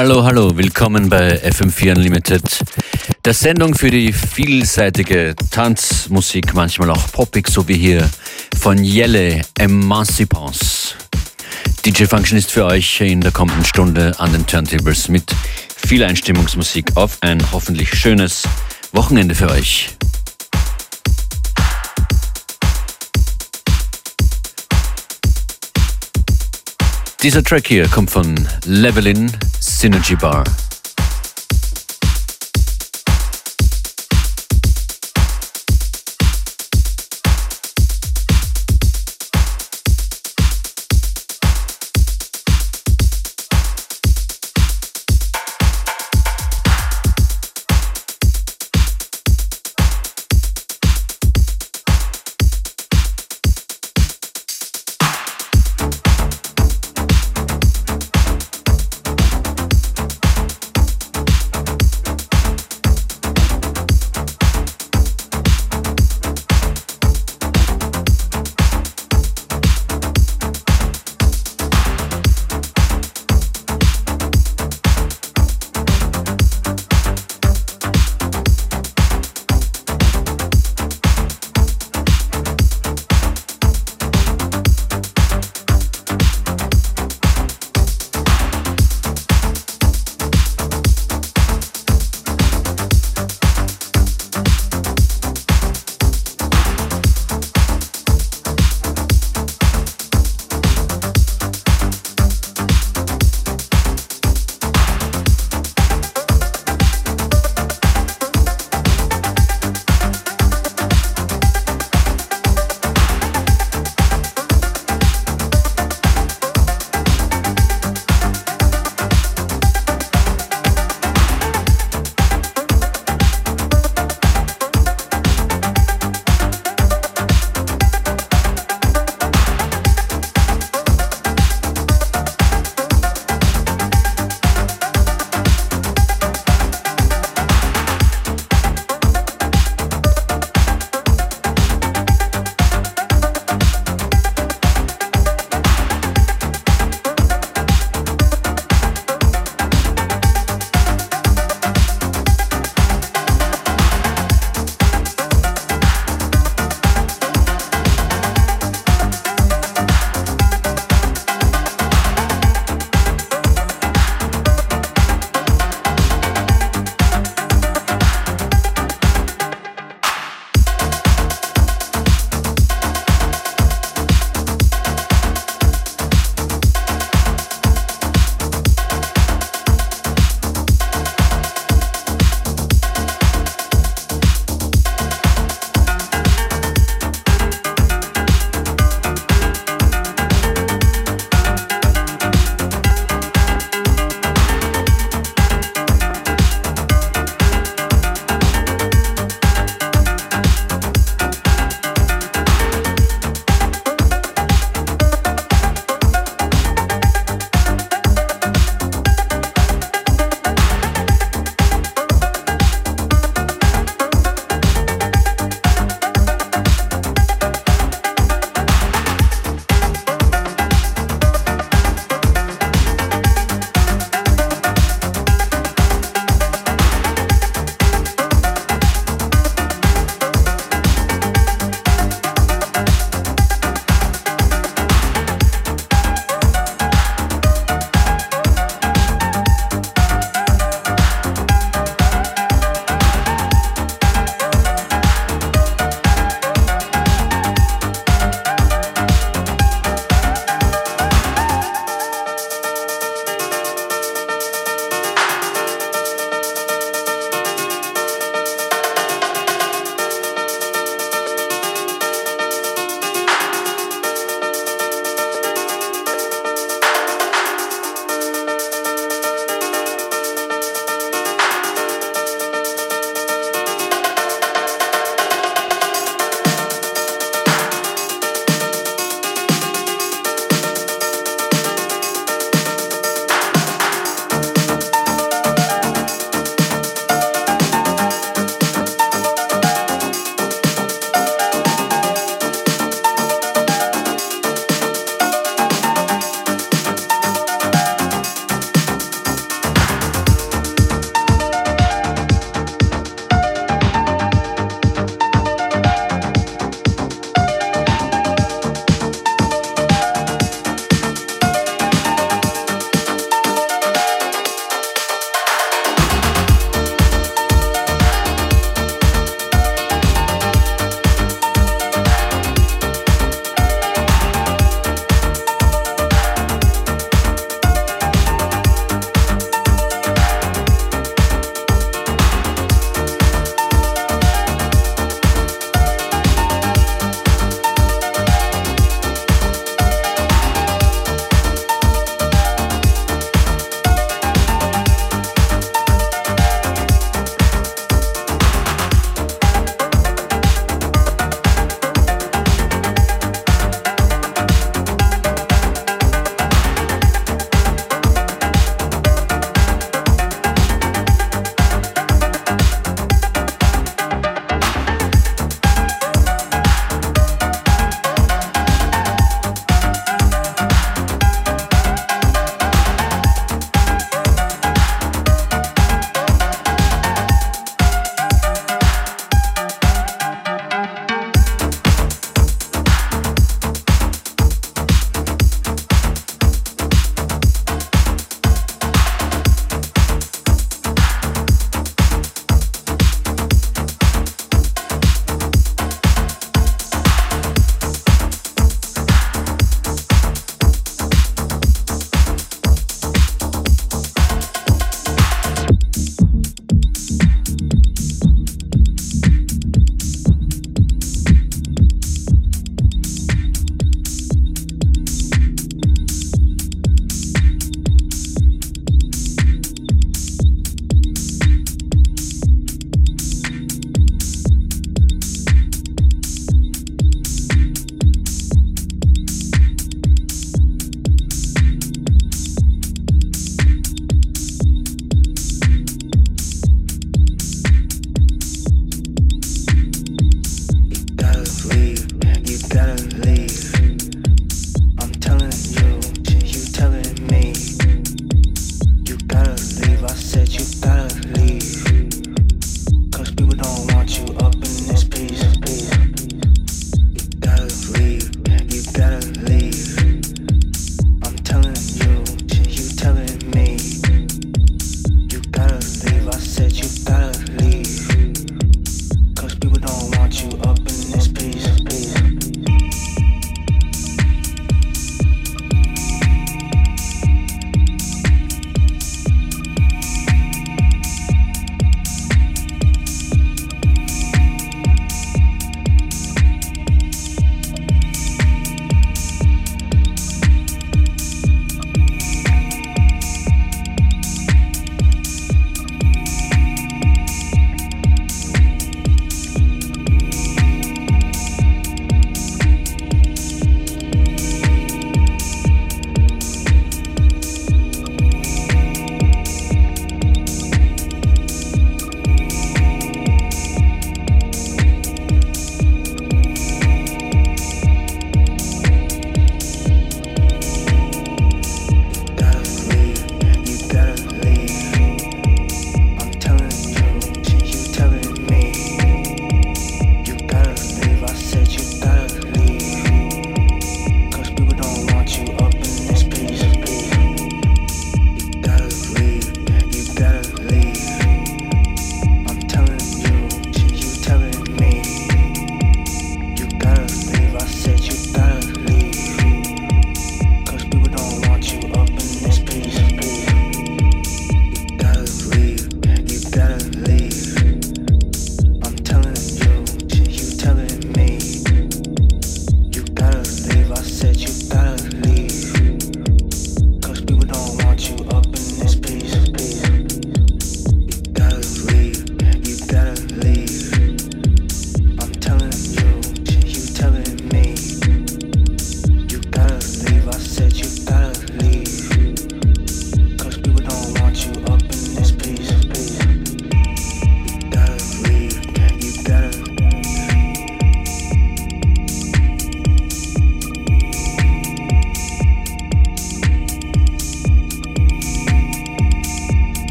Hallo, hallo, willkommen bei FM4 Unlimited, der Sendung für die vielseitige Tanzmusik, manchmal auch poppig, so wie hier von Jelle Emancipance. DJ Function ist für euch in der kommenden Stunde an den Turntables mit viel Einstimmungsmusik auf ein hoffentlich schönes Wochenende für euch. Dieser Track hier kommt von Levelin Synergy Bar.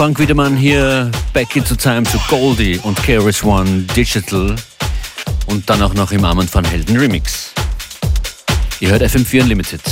Frank Wiedemann hier Back into Time zu Goldie und KRS One Digital und dann auch noch im Armen van Helden Remix. Ihr hört FM4 Unlimited.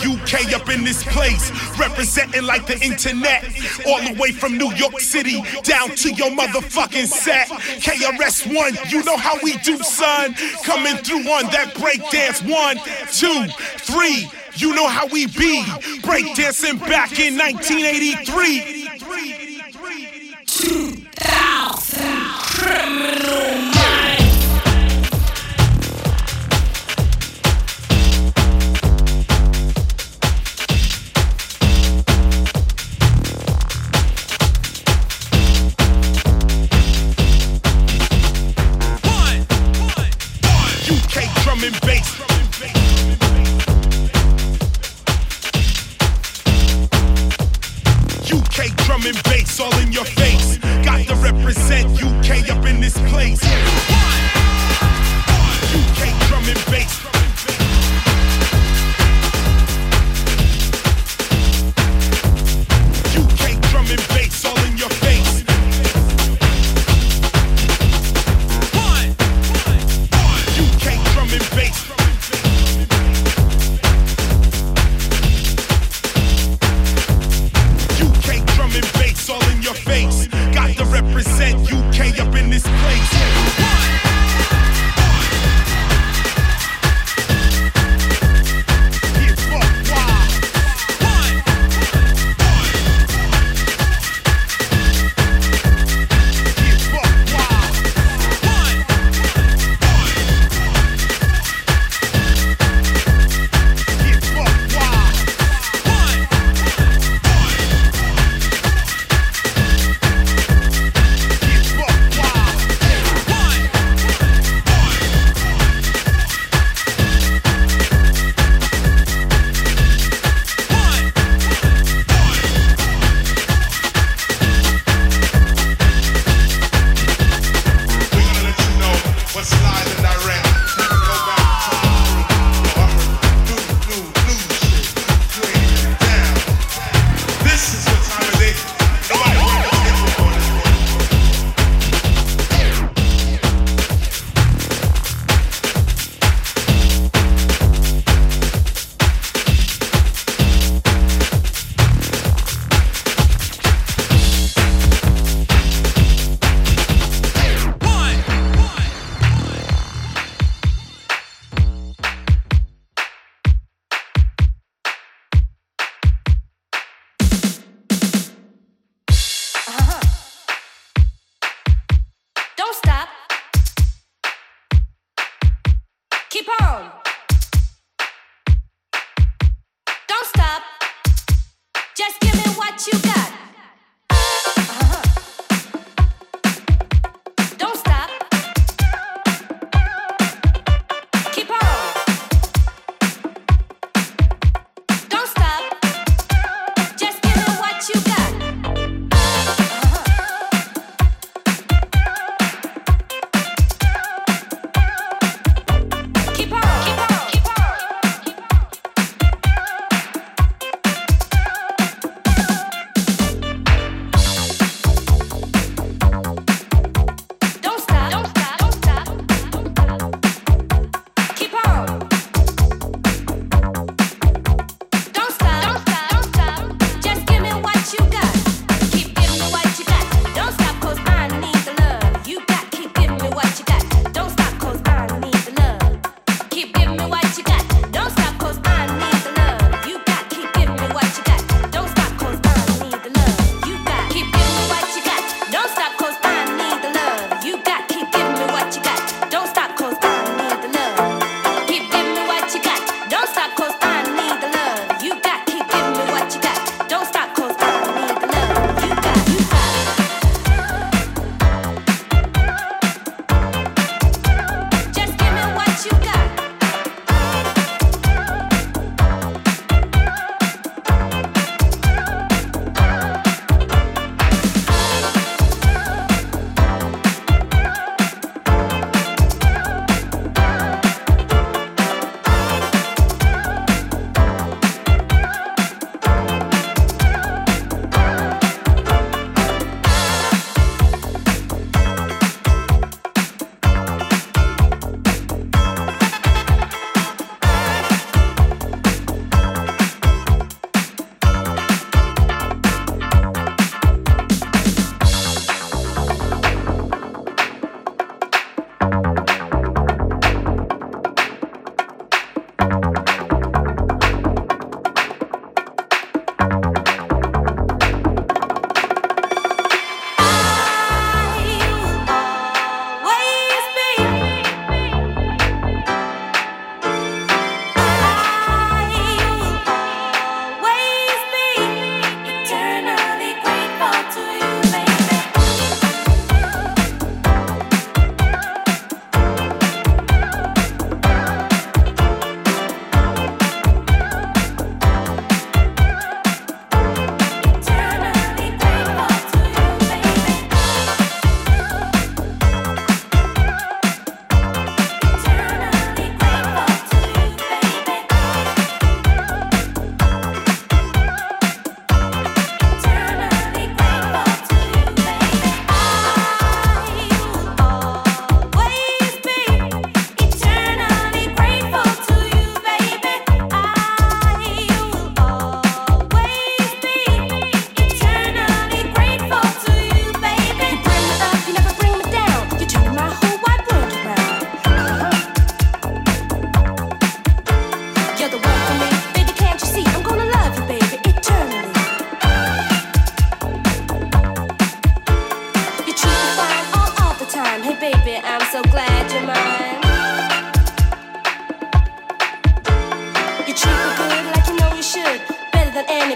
UK up in this place. Representing like the internet. All the way from New York City down to your motherfucking set. KRS1, you know how we do, son. Coming through on that breakdance. One, two, three. You know how we be. Breakdancing back in 1983. drum bass. UK drum and bass all in your face. Got to represent UK up in this place. UK drum and bass.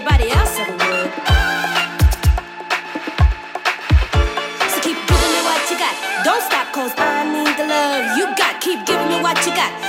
else. So keep giving me what you got. Don't I need the love you got. Keep giving me what you got.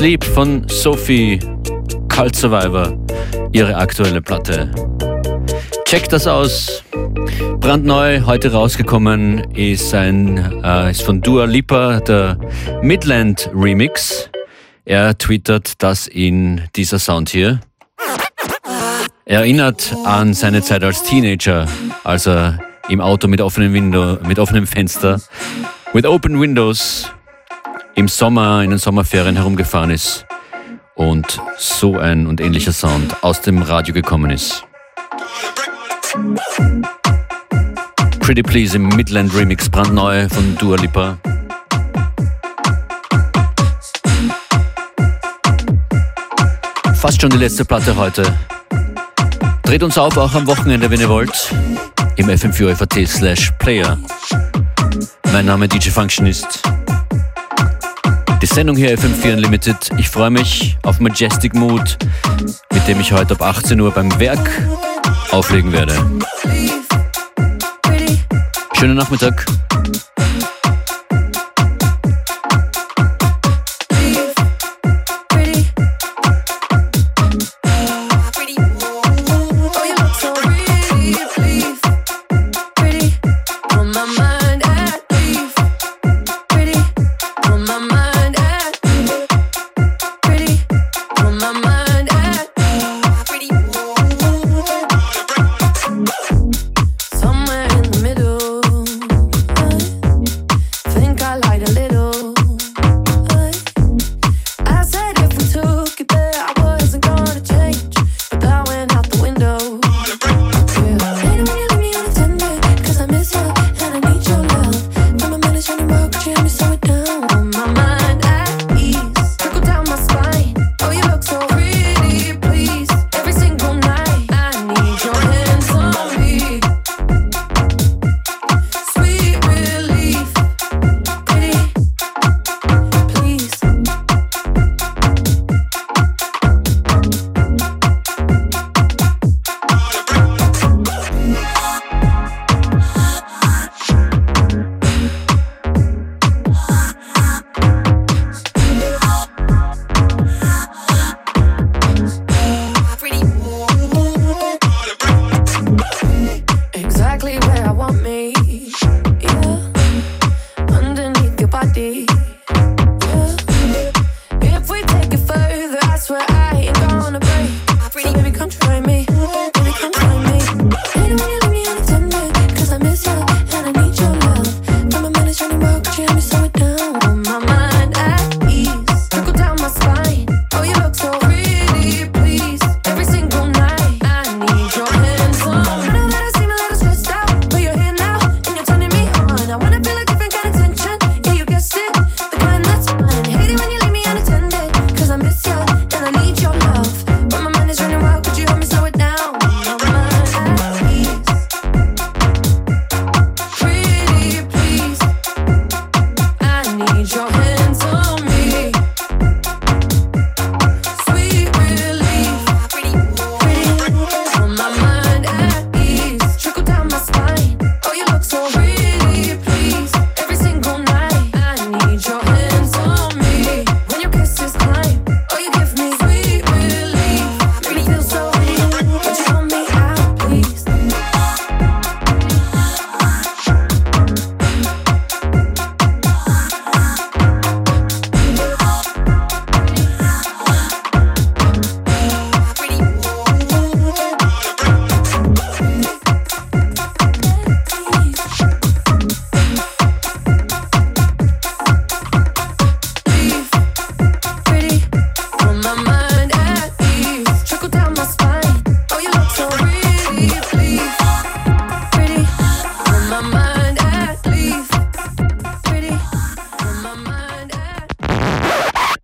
Sleep von Sophie Cult Survivor, ihre aktuelle Platte. Checkt das aus. Brandneu, heute rausgekommen, ist ein äh, ist von Dua Lipa, der Midland Remix. Er twittert, dass ihn dieser Sound hier erinnert an seine Zeit als Teenager, als er im Auto mit offenem, Window, mit offenem Fenster, with open windows, im Sommer, in den Sommerferien herumgefahren ist und so ein und ähnlicher Sound aus dem Radio gekommen ist. Pretty Please im Midland Remix, brandneu von Dua Lipa. Fast schon die letzte Platte heute. Dreht uns auf, auch am Wochenende, wenn ihr wollt, im fm4 slash player. Mein Name DJ Functionist. Die Sendung hier FM4 Unlimited. Ich freue mich auf Majestic Mood, mit dem ich heute ab 18 Uhr beim Werk auflegen werde. Schönen Nachmittag.